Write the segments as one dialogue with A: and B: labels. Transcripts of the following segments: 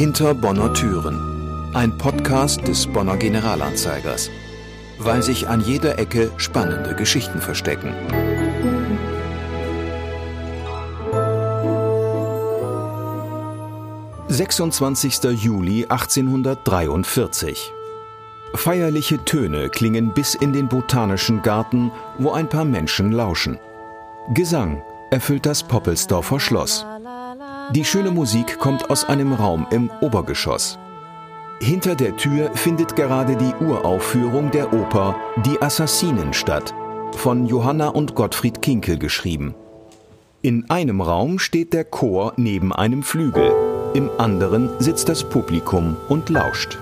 A: Hinter Bonner Türen. Ein Podcast des Bonner Generalanzeigers. Weil sich an jeder Ecke spannende Geschichten verstecken. »26. Juli 1843. Feierliche Töne klingen bis in den Botanischen Garten, wo ein paar Menschen lauschen. Gesang erfüllt das Poppelsdorfer Schloss. Die schöne Musik kommt aus einem Raum im Obergeschoss. Hinter der Tür findet gerade die Uraufführung der Oper Die Assassinen statt, von Johanna und Gottfried Kinkel geschrieben. In einem Raum steht der Chor neben einem Flügel, im anderen sitzt das Publikum und lauscht.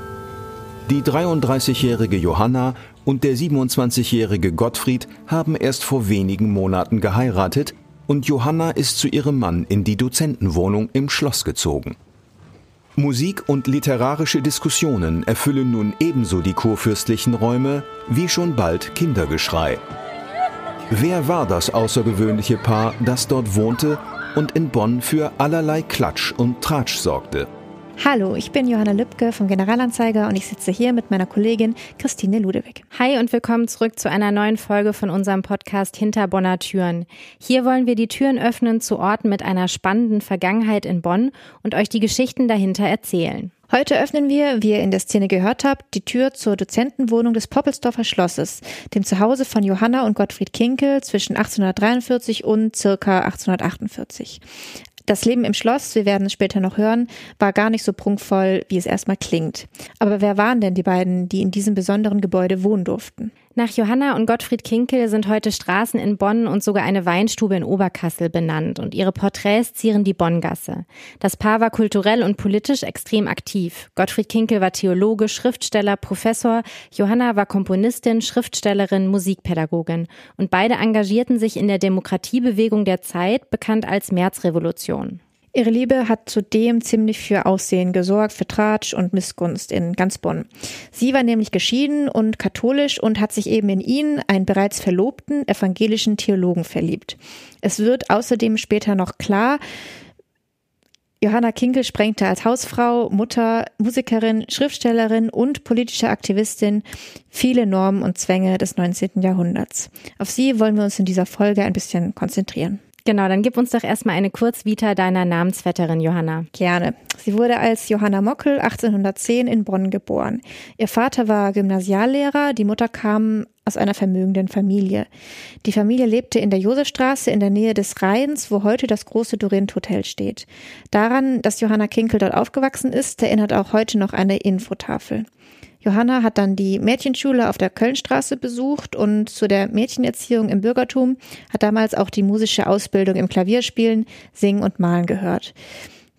A: Die 33-jährige Johanna und der 27-jährige Gottfried haben erst vor wenigen Monaten geheiratet und Johanna ist zu ihrem Mann in die Dozentenwohnung im Schloss gezogen. Musik und literarische Diskussionen erfüllen nun ebenso die kurfürstlichen Räume wie schon bald Kindergeschrei. Wer war das außergewöhnliche Paar, das dort wohnte und in Bonn für allerlei Klatsch und Tratsch sorgte?
B: Hallo, ich bin Johanna Lübke vom Generalanzeiger und ich sitze hier mit meiner Kollegin Christine Ludewig.
C: Hi und willkommen zurück zu einer neuen Folge von unserem Podcast Hinter Bonner Türen. Hier wollen wir die Türen öffnen zu Orten mit einer spannenden Vergangenheit in Bonn und euch die Geschichten dahinter erzählen.
B: Heute öffnen wir, wie ihr in der Szene gehört habt, die Tür zur Dozentenwohnung des Poppelsdorfer Schlosses, dem Zuhause von Johanna und Gottfried Kinkel zwischen 1843 und circa 1848. Das Leben im Schloss, wir werden es später noch hören, war gar nicht so prunkvoll, wie es erstmal klingt. Aber wer waren denn die beiden, die in diesem besonderen Gebäude wohnen durften?
C: Nach Johanna und Gottfried Kinkel sind heute Straßen in Bonn und sogar eine Weinstube in Oberkassel benannt und ihre Porträts zieren die Bonngasse. Das Paar war kulturell und politisch extrem aktiv. Gottfried Kinkel war Theologe, Schriftsteller, Professor, Johanna war Komponistin, Schriftstellerin, Musikpädagogin und beide engagierten sich in der Demokratiebewegung der Zeit, bekannt als Märzrevolution.
B: Ihre Liebe hat zudem ziemlich für Aussehen gesorgt, für Tratsch und Missgunst in ganz Bonn. Sie war nämlich geschieden und katholisch und hat sich eben in ihn, einen bereits verlobten evangelischen Theologen, verliebt. Es wird außerdem später noch klar, Johanna Kinkel sprengte als Hausfrau, Mutter, Musikerin, Schriftstellerin und politische Aktivistin viele Normen und Zwänge des 19. Jahrhunderts. Auf sie wollen wir uns in dieser Folge ein bisschen konzentrieren.
C: Genau, dann gib uns doch erstmal eine Kurzvita deiner Namensvetterin Johanna.
B: Gerne. Sie wurde als Johanna Mockel 1810 in Bonn geboren. Ihr Vater war Gymnasiallehrer, die Mutter kam aus einer vermögenden Familie. Die Familie lebte in der Josefstraße in der Nähe des Rheins, wo heute das große Dorint Hotel steht. Daran, dass Johanna Kinkel dort aufgewachsen ist, erinnert auch heute noch eine Infotafel. Johanna hat dann die Mädchenschule auf der Kölnstraße besucht und zu der Mädchenerziehung im Bürgertum hat damals auch die musische Ausbildung im Klavierspielen, Singen und Malen gehört.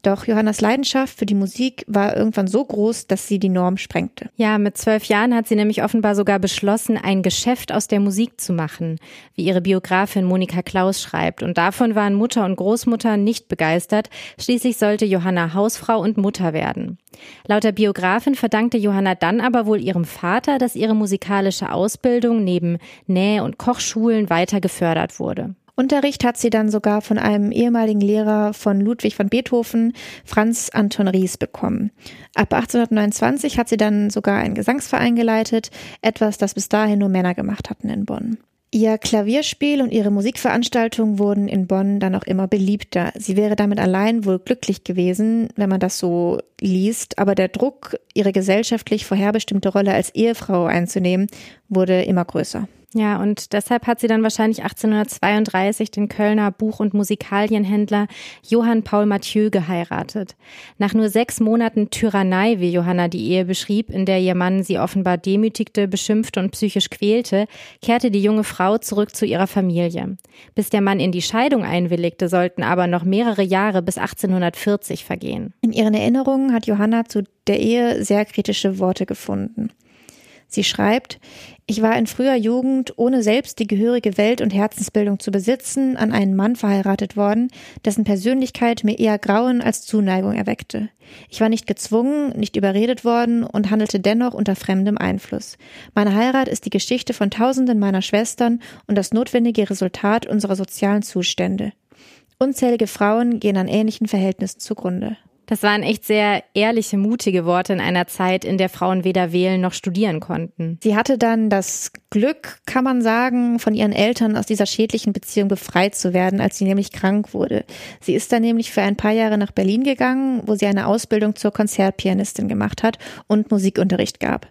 B: Doch Johannas Leidenschaft für die Musik war irgendwann so groß, dass sie die Norm sprengte.
C: Ja, mit zwölf Jahren hat sie nämlich offenbar sogar beschlossen, ein Geschäft aus der Musik zu machen, wie ihre Biografin Monika Klaus schreibt. Und davon waren Mutter und Großmutter nicht begeistert. Schließlich sollte Johanna Hausfrau und Mutter werden. Laut der Biografin verdankte Johanna dann aber wohl ihrem Vater, dass ihre musikalische Ausbildung neben Näh- und Kochschulen weiter gefördert wurde.
B: Unterricht hat sie dann sogar von einem ehemaligen Lehrer von Ludwig van Beethoven, Franz Anton Ries, bekommen. Ab 1829 hat sie dann sogar einen Gesangsverein geleitet, etwas, das bis dahin nur Männer gemacht hatten in Bonn. Ihr Klavierspiel und ihre Musikveranstaltungen wurden in Bonn dann auch immer beliebter. Sie wäre damit allein wohl glücklich gewesen, wenn man das so liest, aber der Druck, ihre gesellschaftlich vorherbestimmte Rolle als Ehefrau einzunehmen, wurde immer größer.
C: Ja, und deshalb hat sie dann wahrscheinlich 1832 den Kölner Buch- und Musikalienhändler Johann Paul Mathieu geheiratet. Nach nur sechs Monaten Tyrannei, wie Johanna die Ehe beschrieb, in der ihr Mann sie offenbar demütigte, beschimpfte und psychisch quälte, kehrte die junge Frau zurück zu ihrer Familie. Bis der Mann in die Scheidung einwilligte, sollten aber noch mehrere Jahre bis 1840 vergehen.
B: In ihren Erinnerungen hat Johanna zu der Ehe sehr kritische Worte gefunden. Sie schreibt, ich war in früher Jugend, ohne selbst die gehörige Welt- und Herzensbildung zu besitzen, an einen Mann verheiratet worden, dessen Persönlichkeit mir eher Grauen als Zuneigung erweckte. Ich war nicht gezwungen, nicht überredet worden und handelte dennoch unter fremdem Einfluss. Meine Heirat ist die Geschichte von Tausenden meiner Schwestern und das notwendige Resultat unserer sozialen Zustände. Unzählige Frauen gehen an ähnlichen Verhältnissen zugrunde.
C: Das waren echt sehr ehrliche, mutige Worte in einer Zeit, in der Frauen weder wählen noch studieren konnten.
B: Sie hatte dann das Glück, kann man sagen, von ihren Eltern aus dieser schädlichen Beziehung befreit zu werden, als sie nämlich krank wurde. Sie ist dann nämlich für ein paar Jahre nach Berlin gegangen, wo sie eine Ausbildung zur Konzertpianistin gemacht hat und Musikunterricht gab.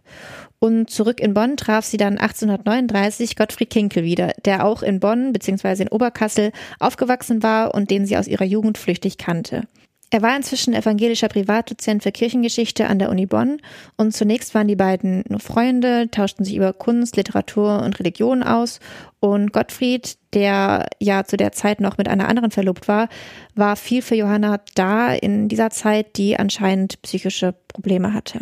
B: Und zurück in Bonn traf sie dann 1839 Gottfried Kinkel wieder, der auch in Bonn bzw. in Oberkassel aufgewachsen war und den sie aus ihrer Jugend flüchtig kannte. Er war inzwischen evangelischer Privatdozent für Kirchengeschichte an der Uni Bonn und zunächst waren die beiden nur Freunde, tauschten sich über Kunst, Literatur und Religion aus und Gottfried, der ja zu der Zeit noch mit einer anderen verlobt war, war viel für Johanna da in dieser Zeit, die anscheinend psychische Probleme hatte.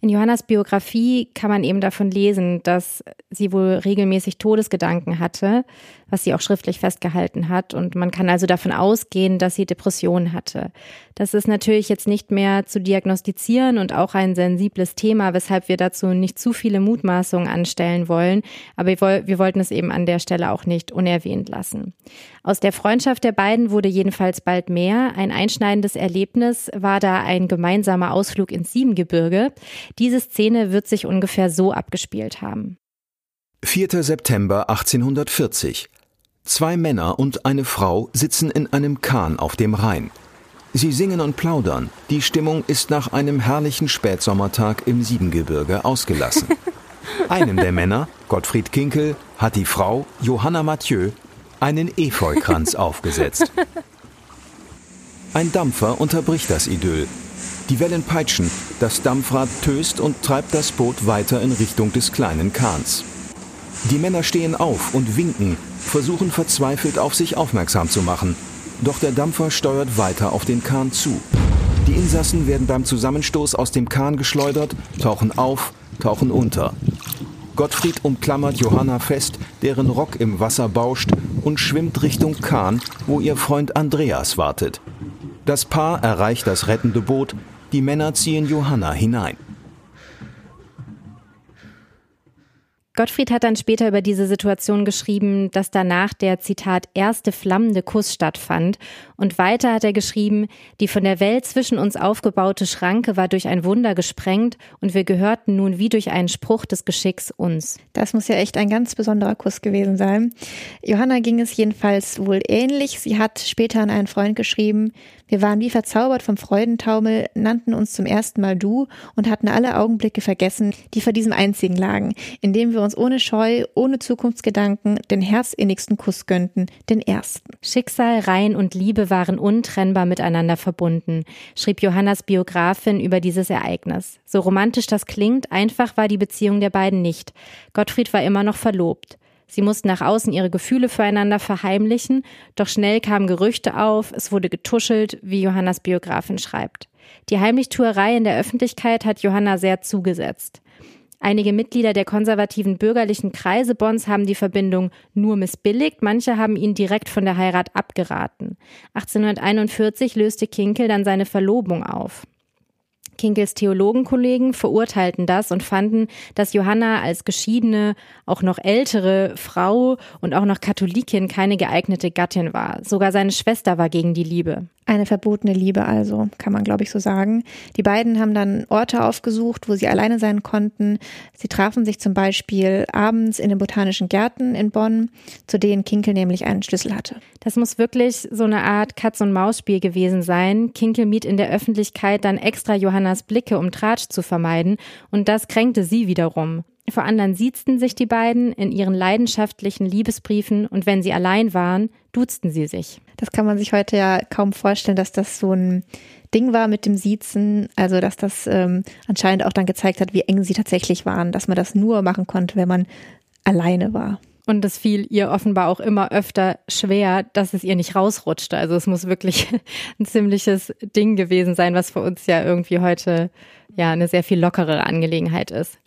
C: In Johannas Biografie kann man eben davon lesen, dass sie wohl regelmäßig Todesgedanken hatte, was sie auch schriftlich festgehalten hat. Und man kann also davon ausgehen, dass sie Depressionen hatte. Das ist natürlich jetzt nicht mehr zu diagnostizieren und auch ein sensibles Thema, weshalb wir dazu nicht zu viele Mutmaßungen anstellen wollen. Aber wir, wollten es eben an der Stelle auch nicht unerwähnt lassen. Aus der Freundschaft der beiden wurde jedenfalls bald mehr. Ein einschneidendes Erlebnis war da ein gemeinsamer Ausflug ins Siebengebirge. Diese Szene wird sich ungefähr so abgespielt haben.
A: 4. September 1840. Zwei Männer und eine Frau sitzen in einem Kahn auf dem Rhein. Sie singen und plaudern. Die Stimmung ist nach einem herrlichen Spätsommertag im Siebengebirge ausgelassen. Einem der Männer, Gottfried Kinkel, hat die Frau, Johanna Mathieu, einen Efeukranz aufgesetzt. Ein Dampfer unterbricht das Idyll. Die Wellen peitschen, das Dampfrad töst und treibt das Boot weiter in Richtung des kleinen Kahns. Die Männer stehen auf und winken, versuchen verzweifelt auf sich aufmerksam zu machen. Doch der Dampfer steuert weiter auf den Kahn zu. Die Insassen werden beim Zusammenstoß aus dem Kahn geschleudert, tauchen auf, tauchen unter. Gottfried umklammert Johanna fest, deren Rock im Wasser bauscht und schwimmt Richtung Kahn, wo ihr Freund Andreas wartet. Das Paar erreicht das rettende Boot, die Männer ziehen Johanna hinein.
C: Gottfried hat dann später über diese Situation geschrieben, dass danach der Zitat erste flammende Kuss stattfand. Und weiter hat er geschrieben, die von der Welt zwischen uns aufgebaute Schranke war durch ein Wunder gesprengt und wir gehörten nun wie durch einen Spruch des Geschicks uns.
B: Das muss ja echt ein ganz besonderer Kuss gewesen sein. Johanna ging es jedenfalls wohl ähnlich. Sie hat später an einen Freund geschrieben, wir waren wie verzaubert vom Freudentaumel, nannten uns zum ersten Mal du und hatten alle Augenblicke vergessen, die vor diesem einzigen lagen, indem wir uns ohne Scheu, ohne Zukunftsgedanken den herzinnigsten Kuss gönnten, den ersten.
C: Schicksal, Rein und Liebe waren untrennbar miteinander verbunden, schrieb Johannas Biografin über dieses Ereignis. So romantisch das klingt, einfach war die Beziehung der beiden nicht. Gottfried war immer noch verlobt. Sie mussten nach außen ihre Gefühle füreinander verheimlichen, doch schnell kamen Gerüchte auf, es wurde getuschelt, wie Johannas Biografin schreibt. Die Heimlichtuerei in der Öffentlichkeit hat Johanna sehr zugesetzt. Einige Mitglieder der konservativen bürgerlichen Kreise Bonns haben die Verbindung nur missbilligt, manche haben ihn direkt von der Heirat abgeraten. 1841 löste Kinkel dann seine Verlobung auf. Kinkels Theologenkollegen verurteilten das und fanden, dass Johanna als geschiedene, auch noch ältere Frau und auch noch Katholikin keine geeignete Gattin war. Sogar seine Schwester war gegen die Liebe.
B: Eine verbotene Liebe also, kann man glaube ich so sagen. Die beiden haben dann Orte aufgesucht, wo sie alleine sein konnten. Sie trafen sich zum Beispiel abends in den botanischen Gärten in Bonn, zu denen Kinkel nämlich einen Schlüssel hatte.
C: Das muss wirklich so eine Art Katz-und-Maus-Spiel gewesen sein. Kinkel mied in der Öffentlichkeit dann extra Johannas Blicke, um Tratsch zu vermeiden, und das kränkte sie wiederum. Vor anderen siezten sich die beiden in ihren leidenschaftlichen Liebesbriefen und wenn sie allein waren, duzten sie sich.
B: Das kann man sich heute ja kaum vorstellen, dass das so ein Ding war mit dem Siezen. Also, dass das ähm, anscheinend auch dann gezeigt hat, wie eng sie tatsächlich waren, dass man das nur machen konnte, wenn man alleine war.
C: Und es fiel ihr offenbar auch immer öfter schwer, dass es ihr nicht rausrutschte. Also es muss wirklich ein ziemliches Ding gewesen sein, was für uns ja irgendwie heute ja eine sehr viel lockere Angelegenheit ist.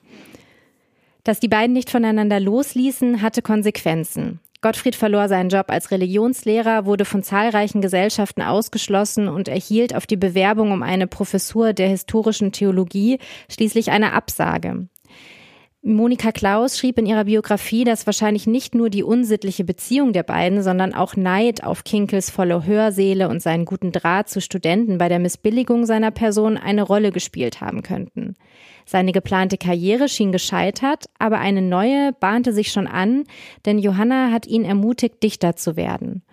C: Dass die beiden nicht voneinander losließen, hatte Konsequenzen. Gottfried verlor seinen Job als Religionslehrer, wurde von zahlreichen Gesellschaften ausgeschlossen und erhielt auf die Bewerbung um eine Professur der historischen Theologie schließlich eine Absage. Monika Klaus schrieb in ihrer Biografie, dass wahrscheinlich nicht nur die unsittliche Beziehung der beiden, sondern auch Neid auf Kinkels volle Hörseele und seinen guten Draht zu Studenten bei der Missbilligung seiner Person eine Rolle gespielt haben könnten. Seine geplante Karriere schien gescheitert, aber eine neue bahnte sich schon an, denn Johanna hat ihn ermutigt, Dichter zu werden.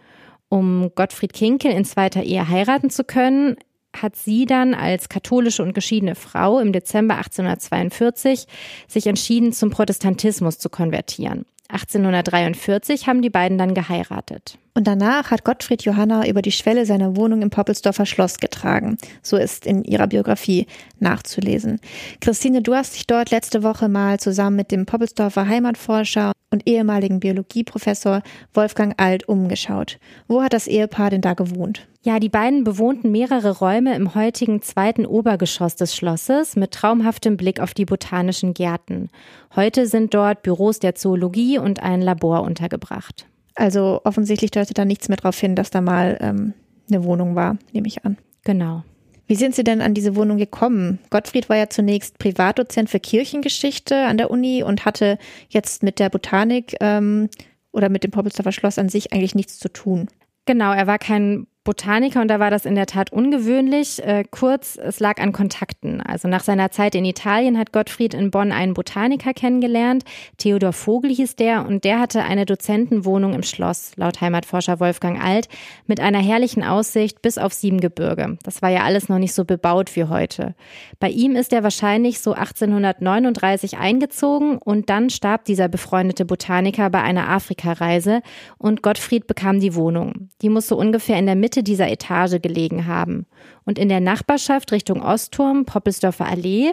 C: Um Gottfried Kinkel in zweiter Ehe heiraten zu können, hat sie dann als katholische und geschiedene Frau im Dezember 1842 sich entschieden, zum Protestantismus zu konvertieren. 1843 haben die beiden dann geheiratet.
B: Und danach hat Gottfried Johanna über die Schwelle seiner Wohnung im Poppelsdorfer Schloss getragen. So ist in ihrer Biografie nachzulesen. Christine, du hast dich dort letzte Woche mal zusammen mit dem Poppelsdorfer Heimatforscher und ehemaligen Biologieprofessor Wolfgang Alt umgeschaut. Wo hat das Ehepaar denn da gewohnt?
C: Ja, die beiden bewohnten mehrere Räume im heutigen zweiten Obergeschoss des Schlosses mit traumhaftem Blick auf die botanischen Gärten. Heute sind dort Büros der Zoologie und ein Labor untergebracht.
B: Also offensichtlich deutet da nichts mehr darauf hin, dass da mal ähm, eine Wohnung war, nehme ich an.
C: Genau.
B: Wie sind Sie denn an diese Wohnung gekommen? Gottfried war ja zunächst Privatdozent für Kirchengeschichte an der Uni und hatte jetzt mit der Botanik ähm, oder mit dem Poppelsdorfer Schloss an sich eigentlich nichts zu tun.
C: Genau, er war kein Botaniker und da war das in der Tat ungewöhnlich. Äh, kurz, es lag an Kontakten. Also nach seiner Zeit in Italien hat Gottfried in Bonn einen Botaniker kennengelernt. Theodor Vogel hieß der und der hatte eine Dozentenwohnung im Schloss, laut Heimatforscher Wolfgang Alt, mit einer herrlichen Aussicht bis auf Siebengebirge. Das war ja alles noch nicht so bebaut wie heute. Bei ihm ist er wahrscheinlich so 1839 eingezogen und dann starb dieser befreundete Botaniker bei einer Afrikareise und Gottfried bekam die Wohnung. Die musste ungefähr in der Mitte Mitte dieser Etage gelegen haben. Und in der Nachbarschaft Richtung Ostturm, Poppelsdorfer Allee,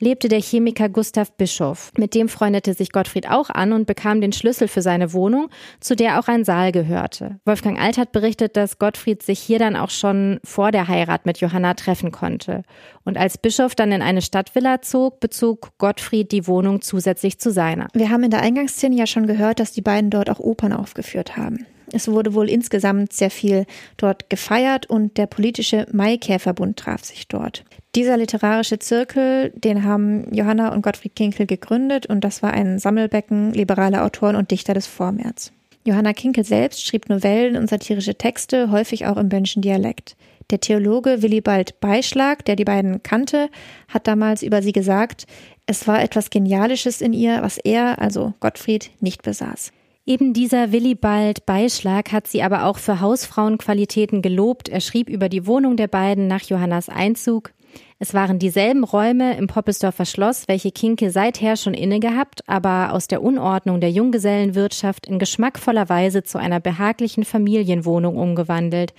C: lebte der Chemiker Gustav Bischof. Mit dem freundete sich Gottfried auch an und bekam den Schlüssel für seine Wohnung, zu der auch ein Saal gehörte. Wolfgang Alt hat berichtet, dass Gottfried sich hier dann auch schon vor der Heirat mit Johanna treffen konnte. Und als Bischof dann in eine Stadtvilla zog, bezog Gottfried die Wohnung zusätzlich zu seiner.
B: Wir haben in der Eingangsszene ja schon gehört, dass die beiden dort auch Opern aufgeführt haben. Es wurde wohl insgesamt sehr viel dort gefeiert und der politische Maikäferbund traf sich dort. Dieser literarische Zirkel, den haben Johanna und Gottfried Kinkel gegründet und das war ein Sammelbecken liberaler Autoren und Dichter des Vormärz. Johanna Kinkel selbst schrieb Novellen und satirische Texte, häufig auch im bönnischen Dialekt. Der Theologe Willibald Beischlag, der die beiden kannte, hat damals über sie gesagt, es war etwas Genialisches in ihr, was er, also Gottfried, nicht besaß.
C: Eben dieser Willibald Beischlag hat sie aber auch für Hausfrauenqualitäten gelobt. Er schrieb über die Wohnung der beiden nach Johannas Einzug. Es waren dieselben Räume im Poppelsdorfer Schloss, welche Kinke seither schon inne gehabt, aber aus der Unordnung der Junggesellenwirtschaft in geschmackvoller Weise zu einer behaglichen Familienwohnung umgewandelt.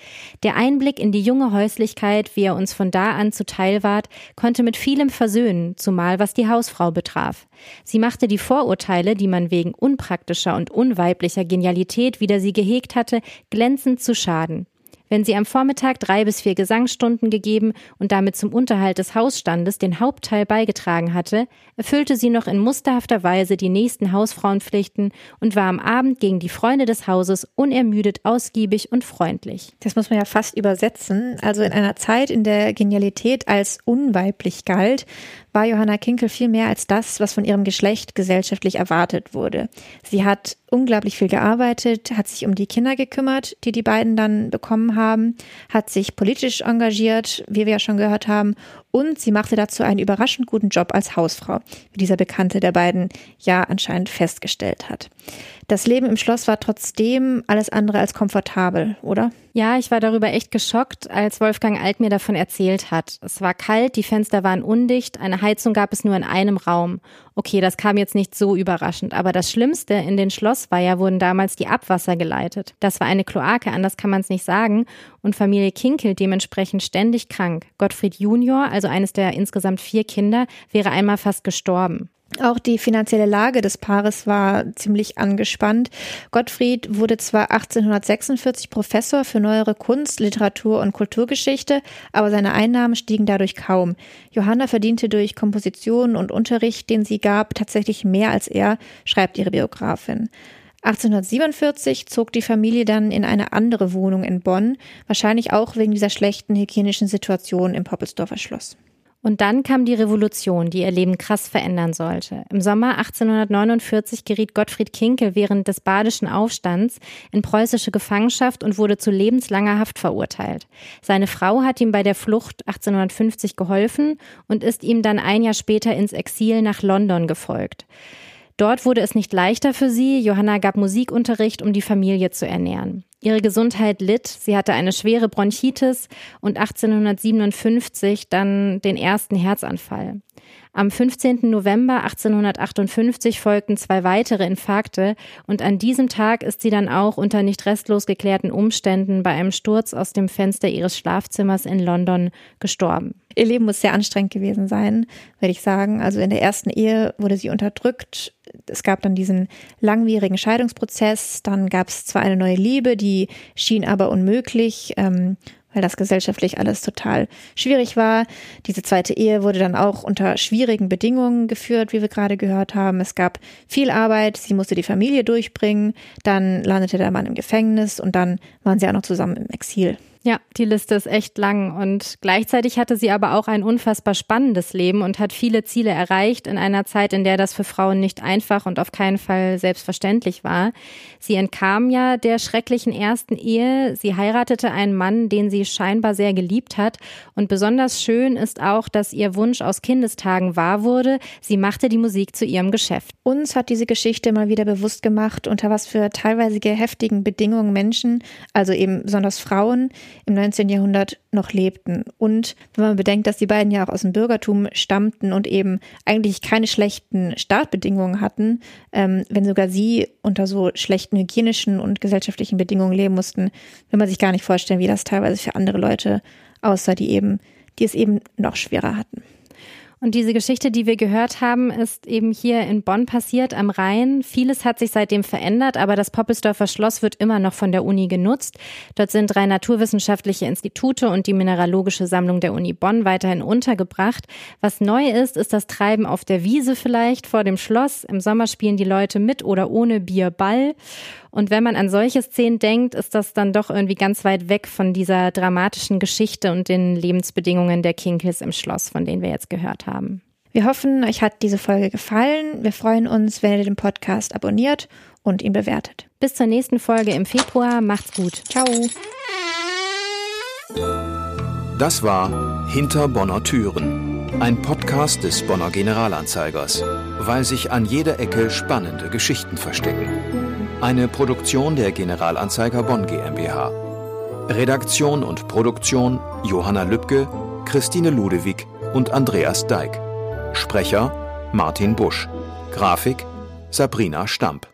C: Der Einblick in die junge Häuslichkeit, wie er uns von da an zuteil ward, konnte mit vielem versöhnen, zumal was die Hausfrau betraf. Sie machte die Vorurteile, die man wegen unpraktischer und unweiblicher Genialität wider sie gehegt hatte, glänzend zu Schaden. Wenn sie am Vormittag drei bis vier Gesangsstunden gegeben und damit zum Unterhalt des Hausstandes den Hauptteil beigetragen hatte, erfüllte sie noch in musterhafter Weise die nächsten Hausfrauenpflichten und war am Abend gegen die Freunde des Hauses unermüdet ausgiebig und freundlich.
B: Das muss man ja fast übersetzen. Also in einer Zeit, in der Genialität als unweiblich galt, war Johanna Kinkel viel mehr als das, was von ihrem Geschlecht gesellschaftlich erwartet wurde. Sie hat unglaublich viel gearbeitet, hat sich um die Kinder gekümmert, die die beiden dann bekommen haben, hat sich politisch engagiert, wie wir ja schon gehört haben, und sie machte dazu einen überraschend guten Job als Hausfrau, wie dieser Bekannte der beiden ja anscheinend festgestellt hat. Das Leben im Schloss war trotzdem alles andere als komfortabel, oder?
C: Ja, ich war darüber echt geschockt, als Wolfgang Alt mir davon erzählt hat. Es war kalt, die Fenster waren undicht, eine Heizung gab es nur in einem Raum. Okay, das kam jetzt nicht so überraschend, aber das Schlimmste, in den Schlossweiher wurden damals die Abwasser geleitet. Das war eine Kloake, anders kann man es nicht sagen. Und Familie Kinkel dementsprechend ständig krank. Gottfried Junior, also eines der insgesamt vier Kinder, wäre einmal fast gestorben.
B: Auch die finanzielle Lage des Paares war ziemlich angespannt. Gottfried wurde zwar 1846 Professor für neuere Kunst, Literatur und Kulturgeschichte, aber seine Einnahmen stiegen dadurch kaum. Johanna verdiente durch Komposition und Unterricht, den sie gab, tatsächlich mehr als er, schreibt ihre Biografin. 1847 zog die Familie dann in eine andere Wohnung in Bonn, wahrscheinlich auch wegen dieser schlechten hygienischen Situation im Poppelsdorfer Schloss.
C: Und dann kam die Revolution, die ihr Leben krass verändern sollte. Im Sommer 1849 geriet Gottfried Kinkel während des Badischen Aufstands in preußische Gefangenschaft und wurde zu lebenslanger Haft verurteilt. Seine Frau hat ihm bei der Flucht 1850 geholfen und ist ihm dann ein Jahr später ins Exil nach London gefolgt. Dort wurde es nicht leichter für sie. Johanna gab Musikunterricht, um die Familie zu ernähren. Ihre Gesundheit litt. Sie hatte eine schwere Bronchitis und 1857 dann den ersten Herzanfall. Am 15. November 1858 folgten zwei weitere Infarkte und an diesem Tag ist sie dann auch unter nicht restlos geklärten Umständen bei einem Sturz aus dem Fenster ihres Schlafzimmers in London gestorben.
B: Ihr Leben muss sehr anstrengend gewesen sein, würde ich sagen. Also in der ersten Ehe wurde sie unterdrückt. Es gab dann diesen langwierigen Scheidungsprozess. Dann gab es zwar eine neue Liebe, die schien aber unmöglich. Ähm, weil das gesellschaftlich alles total schwierig war. Diese zweite Ehe wurde dann auch unter schwierigen Bedingungen geführt, wie wir gerade gehört haben. Es gab viel Arbeit, sie musste die Familie durchbringen, dann landete der Mann im Gefängnis und dann waren sie auch noch zusammen im Exil.
C: Ja, die Liste ist echt lang und gleichzeitig hatte sie aber auch ein unfassbar spannendes Leben und hat viele Ziele erreicht in einer Zeit, in der das für Frauen nicht einfach und auf keinen Fall selbstverständlich war. Sie entkam ja der schrecklichen ersten Ehe. Sie heiratete einen Mann, den sie scheinbar sehr geliebt hat. Und besonders schön ist auch, dass ihr Wunsch aus Kindestagen wahr wurde. Sie machte die Musik zu ihrem Geschäft.
B: Uns hat diese Geschichte mal wieder bewusst gemacht, unter was für teilweise heftigen Bedingungen Menschen, also eben besonders Frauen, im 19. Jahrhundert noch lebten. Und wenn man bedenkt, dass die beiden ja auch aus dem Bürgertum stammten und eben eigentlich keine schlechten Startbedingungen hatten, ähm, wenn sogar sie unter so schlechten hygienischen und gesellschaftlichen Bedingungen leben mussten, will man sich gar nicht vorstellen, wie das teilweise für andere Leute aussah, die eben, die es eben noch schwerer hatten.
C: Und diese Geschichte, die wir gehört haben, ist eben hier in Bonn passiert am Rhein. Vieles hat sich seitdem verändert, aber das Poppelsdorfer Schloss wird immer noch von der Uni genutzt. Dort sind drei naturwissenschaftliche Institute und die Mineralogische Sammlung der Uni Bonn weiterhin untergebracht. Was neu ist, ist das Treiben auf der Wiese vielleicht vor dem Schloss. Im Sommer spielen die Leute mit oder ohne Bier Ball. Und wenn man an solche Szenen denkt, ist das dann doch irgendwie ganz weit weg von dieser dramatischen Geschichte und den Lebensbedingungen der Kinkels im Schloss, von denen wir jetzt gehört haben.
B: Wir hoffen, euch hat diese Folge gefallen. Wir freuen uns, wenn ihr den Podcast abonniert und ihn bewertet.
C: Bis zur nächsten Folge im Februar. Macht's gut. Ciao.
A: Das war Hinter Bonner Türen, ein Podcast des Bonner Generalanzeigers, weil sich an jeder Ecke spannende Geschichten verstecken. Eine Produktion der Generalanzeiger Bonn GmbH. Redaktion und Produktion Johanna Lübke, Christine Ludewig und Andreas Deik. Sprecher Martin Busch. Grafik Sabrina Stamp.